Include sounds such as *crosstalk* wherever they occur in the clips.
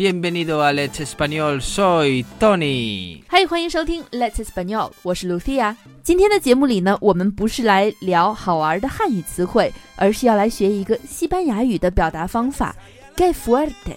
bienvenido a Let's Español, soy Tony. 嗨，欢迎收听 Let's Español，我是 Lucia。今天的节目里呢，我们不是来聊好玩的汉语词汇，而是要来学一个西班牙语的表达方法，que fuerte。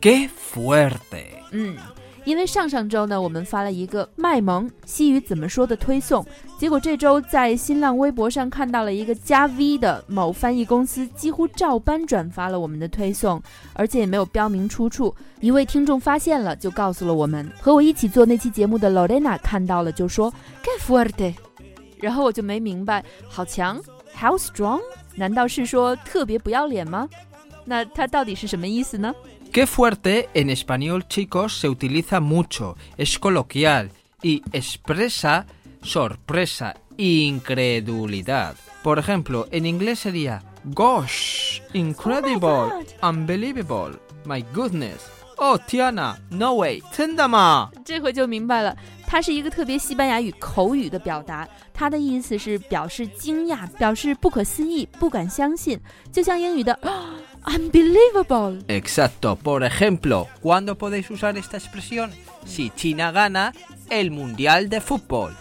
¡Qué fuerte! 嗯，因为上上周呢，我们发了一个卖萌西语怎么说的推送，结果这周在新浪微博上看到了一个加 V 的某翻译公司，几乎照搬转发了我们的推送，而且也没有标明出处。一位听众发现了，就告诉了我们。和我一起做那期节目的 Lorena 看到了，就说 “que fuerte”，然后我就没明白，好强，how strong？难道是说特别不要脸吗？那它到底是什么意思呢？¡Qué fuerte! En español, chicos, se utiliza mucho, es coloquial y expresa sorpresa, incredulidad. Por ejemplo, en inglés sería Gosh, incredible, unbelievable, my goodness. Oh, Tiana, no way, 真的吗？这回就明白了，它是一个特别西班牙语口语的表达，它的意思是表示惊讶，表示不可思议、不敢相信，就像英语的 unbelievable。 *gasps* *gasps* Exacto. Por ejemplo, ¿cuándo podéis usar esta expresión? Si China gana el Mundial de Fútbol.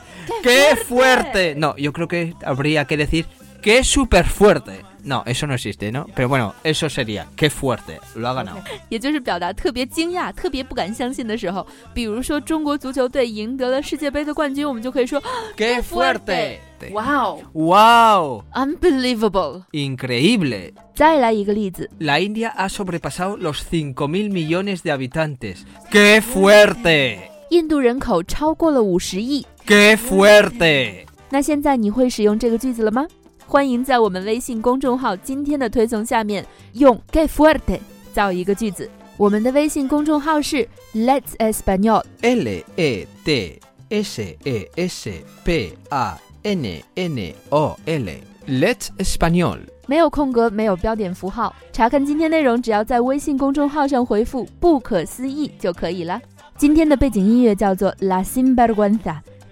¡Qué fuerte! No, yo creo que habría que decir ¡Qué súper fuerte! No, eso no existe, ¿no? Pero bueno, eso sería ¡Qué fuerte! Lo ha ganado. 也就是表达特别惊讶、特别不敢相信的时候，比如说中国足球队赢得了世界杯的冠军，我们就可以说 *gasps* ¡Qué fuerte! 哇哦 ¡Wow! ，unbelievable。 Increíble. 再来一个例子， La India ha sobrepasado los 5.000 millones de habitantes. ¡Qué fuerte! 印度人口超过了五十亿。 ¡Qué fuerte! 那现在你会使用这个句子了吗？欢迎在我们微信公众号今天的推送下面用 que fuerte 造一个句子。我们的微信公众号是 Let's Español。L E T S E S P A N N O L. Let's Español. 没有空格，没有标点符号。查看今天内容，只要在微信公众号上回复“不可思议”就可以了。今天的背景音乐叫做《La Sinvergüenza》，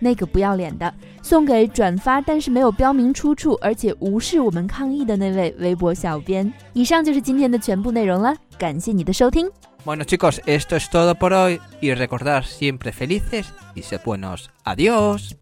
那个不要脸的，送给转发但是没有标明出处，而且无视我们抗议的那位微博小编。以上就是今天的全部内容了，感谢你的收听。Bueno chicos, esto es todo por hoy y recordar siempre felices y ser buenos. Adiós.